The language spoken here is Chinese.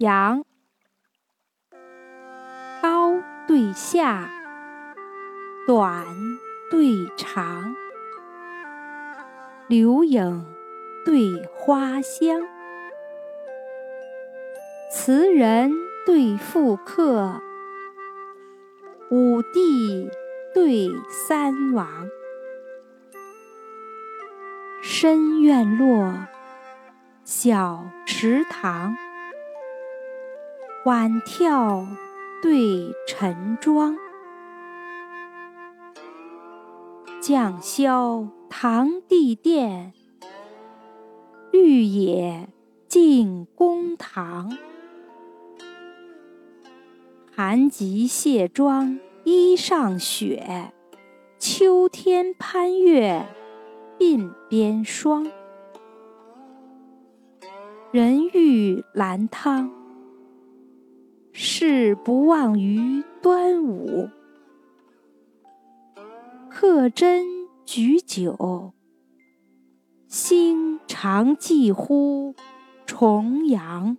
阳，高对下，短对长，柳影对花香，词人对赋客，五帝对三王，深院落，小池塘。晚眺对晨妆，绛霄堂弟殿，绿野静公堂。寒极卸妆衣上雪，秋天攀月鬓边霜。人欲兰汤。是不忘于端午，客斟举酒，心常寄乎重阳。